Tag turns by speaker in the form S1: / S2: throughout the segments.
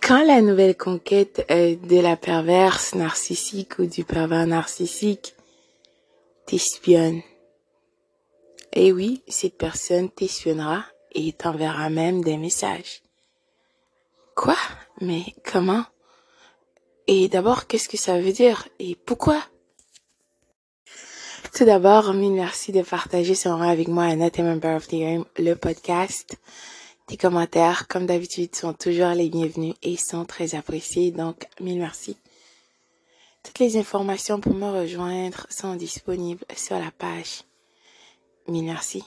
S1: Quand la nouvelle conquête de la perverse narcissique ou du pervers narcissique t'espionne, eh oui, cette personne t'espionnera et t'enverra même des messages. Quoi? Mais comment? Et d'abord, qu'est-ce que ça veut dire? Et pourquoi? Tout d'abord, mille merci de partager ce moment avec moi à Not Member of the Game, le podcast. Tes commentaires, comme d'habitude, sont toujours les bienvenus et sont très appréciés, donc mille merci. Toutes les informations pour me rejoindre sont disponibles sur la page. Mille merci.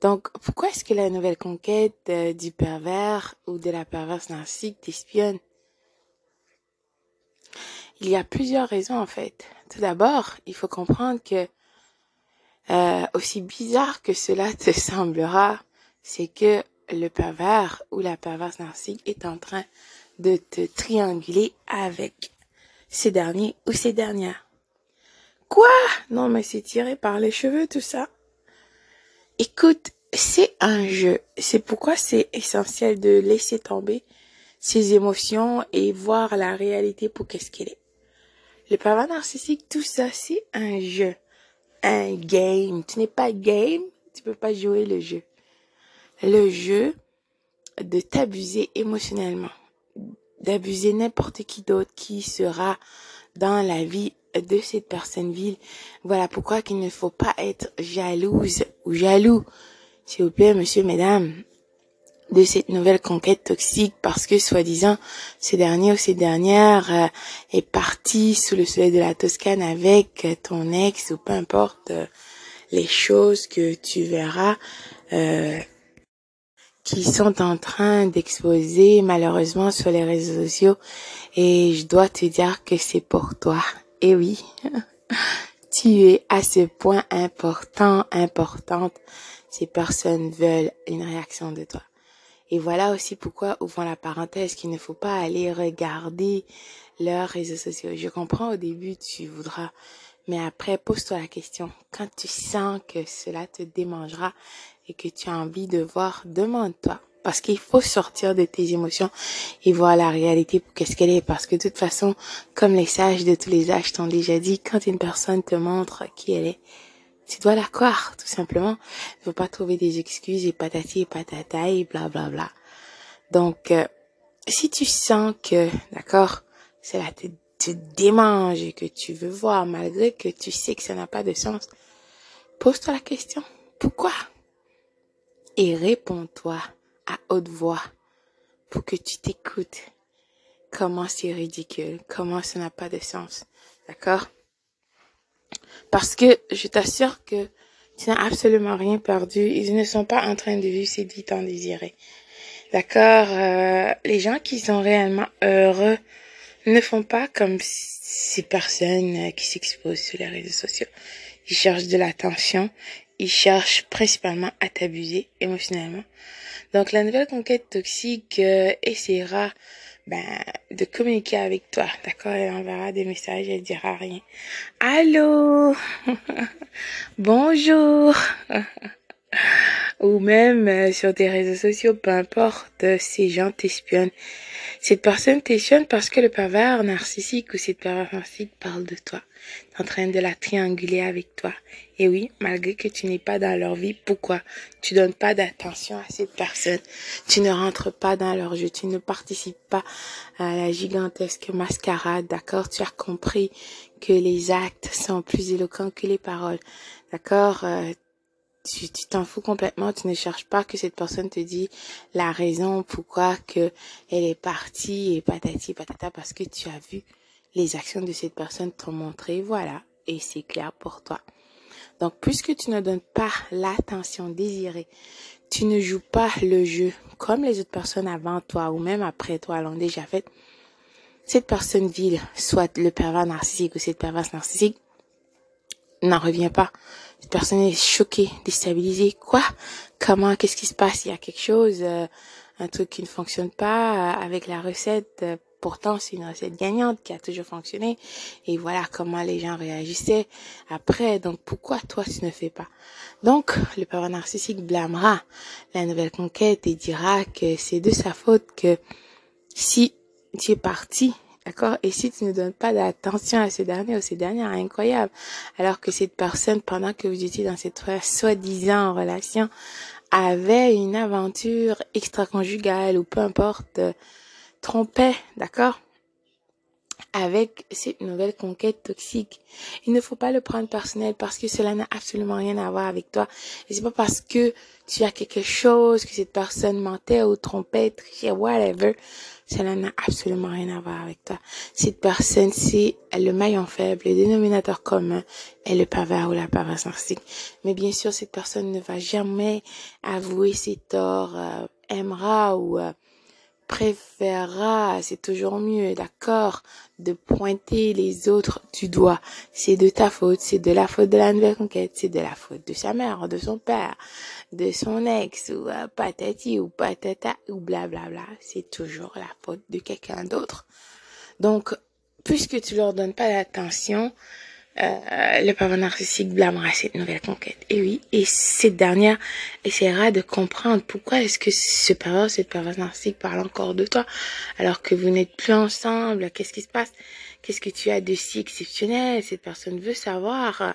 S1: Donc, pourquoi est-ce que la nouvelle conquête euh, du pervers ou de la perverse narcissique t'espionne? Il y a plusieurs raisons en fait. Tout d'abord, il faut comprendre que euh, aussi bizarre que cela te semblera, c'est que le pervers ou la perverse narcissique est en train de te trianguler avec ces derniers ou ces dernières. Quoi? Non, mais c'est tiré par les cheveux tout ça. Écoute, c'est un jeu. C'est pourquoi c'est essentiel de laisser tomber ses émotions et voir la réalité pour qu'est-ce qu'elle est. Le pervers narcissique, tout ça, c'est un jeu. Un game. Tu n'es pas game, tu peux pas jouer le jeu le jeu de t'abuser émotionnellement, d'abuser n'importe qui d'autre qui sera dans la vie de cette personne ville. Voilà pourquoi qu'il ne faut pas être jalouse ou jaloux, s'il vous plaît, monsieur, mesdames, de cette nouvelle conquête toxique parce que soi-disant ce dernier ou cette dernière euh, est parti sous le soleil de la Toscane avec ton ex ou peu importe euh, les choses que tu verras euh, qui sont en train d'exposer malheureusement sur les réseaux sociaux et je dois te dire que c'est pour toi. Et oui, tu es à ce point important, importante. Ces personnes veulent une réaction de toi. Et voilà aussi pourquoi, ouvrant la parenthèse, qu'il ne faut pas aller regarder leurs réseaux sociaux. Je comprends au début, tu voudras, mais après, pose-toi la question. Quand tu sens que cela te démangera, et que tu as envie de voir, demande-toi. Parce qu'il faut sortir de tes émotions et voir la réalité pour qu'est-ce qu'elle est. Parce que de toute façon, comme les sages de tous les âges t'ont déjà dit, quand une personne te montre qui elle est, tu dois la croire, tout simplement. Il faut pas trouver des excuses et patati et patata et bla bla bla. Donc, euh, si tu sens que, d'accord, cela te, te démange et que tu veux voir malgré que tu sais que ça n'a pas de sens, pose-toi la question. Pourquoi? Et réponds-toi à haute voix pour que tu t'écoutes. Comment c'est ridicule, comment ça n'a pas de sens. D'accord? Parce que je t'assure que tu n'as absolument rien perdu. Ils ne sont pas en train de vivre ces dix temps désirés. D'accord? Euh, Les gens qui sont réellement heureux ne font pas comme ces personnes qui s'exposent sur les réseaux sociaux. Ils cherchent de l'attention, il cherche principalement à t'abuser émotionnellement. Donc la nouvelle conquête toxique euh, essaiera ben, de communiquer avec toi, d'accord? Elle enverra des messages, elle dira rien. Allô? Bonjour Ou même euh, sur tes réseaux sociaux, peu importe, ces gens t'espionnent. Cette personne t'espionne parce que le pervers narcissique ou cette pervers narcissique parle de toi en train de la trianguler avec toi. Et oui, malgré que tu n'es pas dans leur vie, pourquoi tu donnes pas d'attention à cette personne? Tu ne rentres pas dans leur jeu, tu ne participes pas à la gigantesque mascarade, d'accord? Tu as compris que les actes sont plus éloquents que les paroles, d'accord? Euh, tu t'en fous complètement, tu ne cherches pas que cette personne te dise la raison pourquoi que elle est partie et patati patata parce que tu as vu les actions de cette personne t'ont montré, voilà, et c'est clair pour toi. Donc, puisque tu ne donnes pas l'attention désirée, tu ne joues pas le jeu comme les autres personnes avant toi ou même après toi l'ont déjà fait, cette personne vile, soit le pervers narcissique ou cette perverse narcissique, n'en revient pas. Cette personne est choquée, déstabilisée. Quoi? Comment? Qu'est-ce qui se passe? Il y a quelque chose, euh, un truc qui ne fonctionne pas euh, avec la recette. Euh, pourtant, c'est une recette gagnante qui a toujours fonctionné. Et voilà comment les gens réagissaient après. Donc, pourquoi toi, tu ne fais pas? Donc, le parent narcissique blâmera la nouvelle conquête et dira que c'est de sa faute que si tu es parti, d'accord, et si tu ne donnes pas d'attention à ce dernier ou ces dernières, incroyable, alors que cette personne, pendant que vous étiez dans cette soi-disant relation, avait une aventure extra-conjugale ou peu importe, euh, trompait, d'accord? Avec cette nouvelle conquête toxique. Il ne faut pas le prendre personnel parce que cela n'a absolument rien à voir avec toi. Et c'est pas parce que tu as quelque chose, que cette personne mentait ou trompait, whatever. Cela n'a absolument rien à voir avec toi. Cette personne, c'est le maillon faible, le dénominateur commun est le pervers ou la perverse narcissique. Mais bien sûr, cette personne ne va jamais avouer ses torts, euh, aimera ou euh, préférera, c'est toujours mieux, d'accord, de pointer les autres du doigt. C'est de ta faute, c'est de la faute de la nouvelle conquête, c'est de la faute de sa mère, de son père, de son ex, ou euh, patati, ou patata, ou blablabla. C'est toujours la faute de quelqu'un d'autre. Donc, puisque tu leur donnes pas d'attention, euh, le papa narcissique blâmera cette nouvelle conquête. Et oui, et cette dernière essaiera de comprendre pourquoi est-ce que ce pervers, cette perverse narcissique parle encore de toi alors que vous n'êtes plus ensemble. Qu'est-ce qui se passe? Qu'est-ce que tu as de si exceptionnel? Cette personne veut savoir.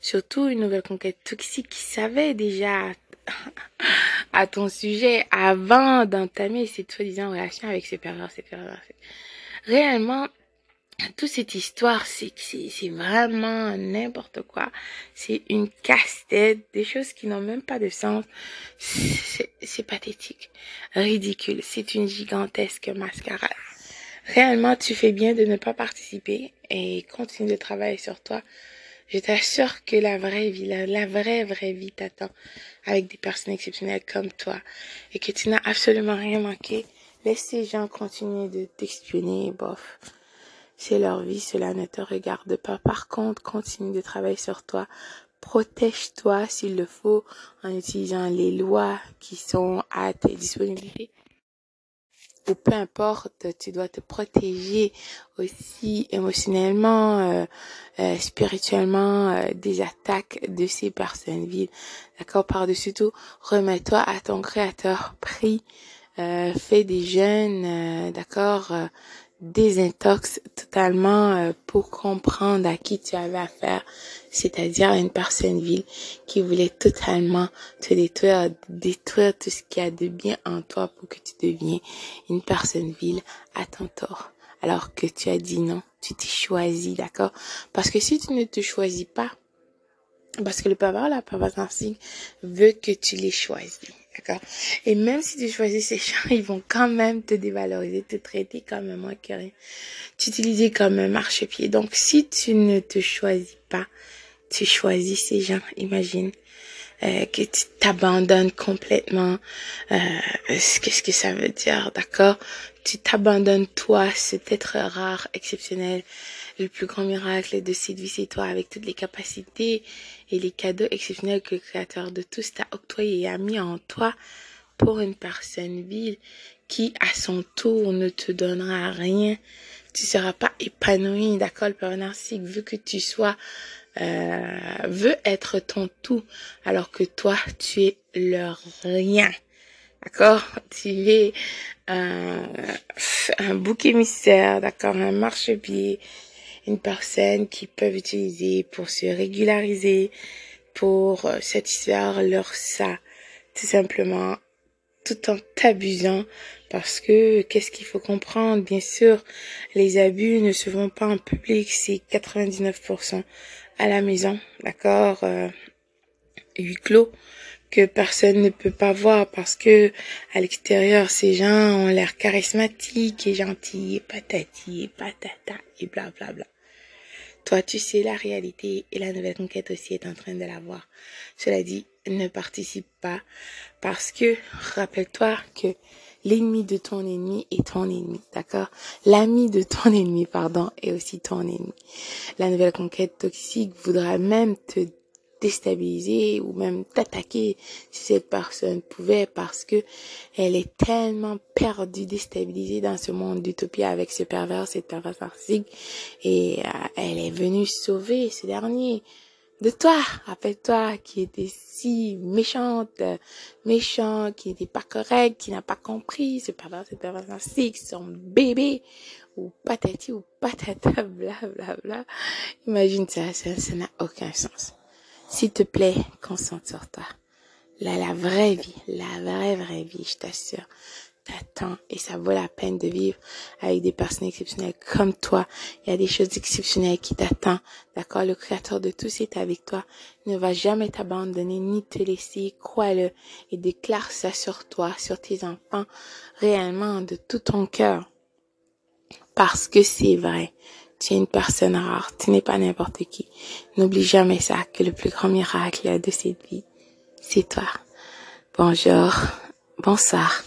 S1: Surtout une nouvelle conquête toxique qui savait déjà à ton sujet avant d'entamer cette soi-disant relation avec ce pervers, cette pervers. Réellement, toute cette histoire, c'est c'est vraiment n'importe quoi. C'est une casse-tête, des choses qui n'ont même pas de sens. C'est pathétique, ridicule. C'est une gigantesque mascarade. Réellement, tu fais bien de ne pas participer et continue de travailler sur toi. Je t'assure que la vraie vie, la, la vraie, vraie vie t'attend avec des personnes exceptionnelles comme toi et que tu n'as absolument rien manqué. Laisse ces gens continuer de t'espionner, bof. C'est leur vie, cela ne te regarde pas. Par contre, continue de travailler sur toi. Protège-toi s'il le faut en utilisant les lois qui sont à tes disponibilités. Ou peu importe, tu dois te protéger aussi émotionnellement, euh, euh, spirituellement euh, des attaques de ces personnes vides. D'accord? Par-dessus tout, remets-toi à ton créateur, prie, fais des jeûnes, d'accord? Désintox totalement euh, pour comprendre à qui tu avais affaire, c'est-à-dire une personne vile qui voulait totalement te détruire, détruire tout ce qu'il y a de bien en toi pour que tu deviennes une personne vile à ton tort. Alors que tu as dit non, tu t'es choisi, d'accord? Parce que si tu ne te choisis pas, parce que le pervers, la perverse narcissique veut que tu les choisis. D'accord Et même si tu choisis ces gens, ils vont quand même te dévaloriser, te traiter comme un moins que t'utiliser comme un marchepied. Donc, si tu ne te choisis pas, tu choisis ces gens, imagine. Euh, que tu t'abandonnes complètement. Euh, Qu'est-ce que ça veut dire, d'accord? Tu t'abandonnes toi, cet être rare, exceptionnel, le plus grand miracle de cette vie, c'est toi, avec toutes les capacités et les cadeaux exceptionnels que le Créateur de tous t'a octroyé et a mis en toi pour une personne vile qui, à son tour, ne te donnera rien. Tu seras pas épanoui, d'accord? Le Père narcissique? Veut que tu sois, euh, veut être ton tout, alors que toi, tu es leur rien. D'accord? Tu es un, un bouc émissaire, d'accord Un marchepied, une personne qui peuvent utiliser pour se régulariser, pour euh, satisfaire leur ça, tout simplement, tout en t'abusant, parce que qu'est-ce qu'il faut comprendre? Bien sûr, les abus ne se font pas en public, c'est 99% à la maison, d'accord euh, Huit clos que personne ne peut pas voir parce que à l'extérieur ces gens ont l'air charismatiques et gentils et patati et patata et bla bla bla. Toi, tu sais la réalité et la nouvelle conquête aussi est en train de la voir. Cela dit, ne participe pas parce que rappelle-toi que l'ennemi de ton ennemi est ton ennemi, d'accord? L'ami de ton ennemi, pardon, est aussi ton ennemi. La nouvelle conquête toxique voudra même te déstabiliser ou même t'attaquer si cette personne pouvait parce que elle est tellement perdue, déstabilisée dans ce monde d'utopie avec ce pervers, cette perverse narcissique et euh, elle est venue sauver ce dernier. de toi. Rappelle-toi qui était si méchante, méchant, qui n'était pas correct, qui n'a pas compris, ce pervers, ce pervers narcissique, son bébé, ou patati ou patata, bla bla bla. Imagine ça, ça n'a aucun sens. S'il te plaît, concentre sur toi. Là, la vraie vie, la vraie, vraie vie, je t'assure, t'attends et ça vaut la peine de vivre avec des personnes exceptionnelles comme toi. Il y a des choses exceptionnelles qui t'attendent. D'accord? Le créateur de tout est avec toi. Ne va jamais t'abandonner ni te laisser. Crois-le et déclare ça sur toi, sur tes enfants, réellement de tout ton cœur. Parce que c'est vrai. Tu es une personne rare. Tu n'es pas n'importe qui. N'oublie jamais ça, que le plus grand miracle de cette vie, c'est toi. Bonjour. Bonsoir.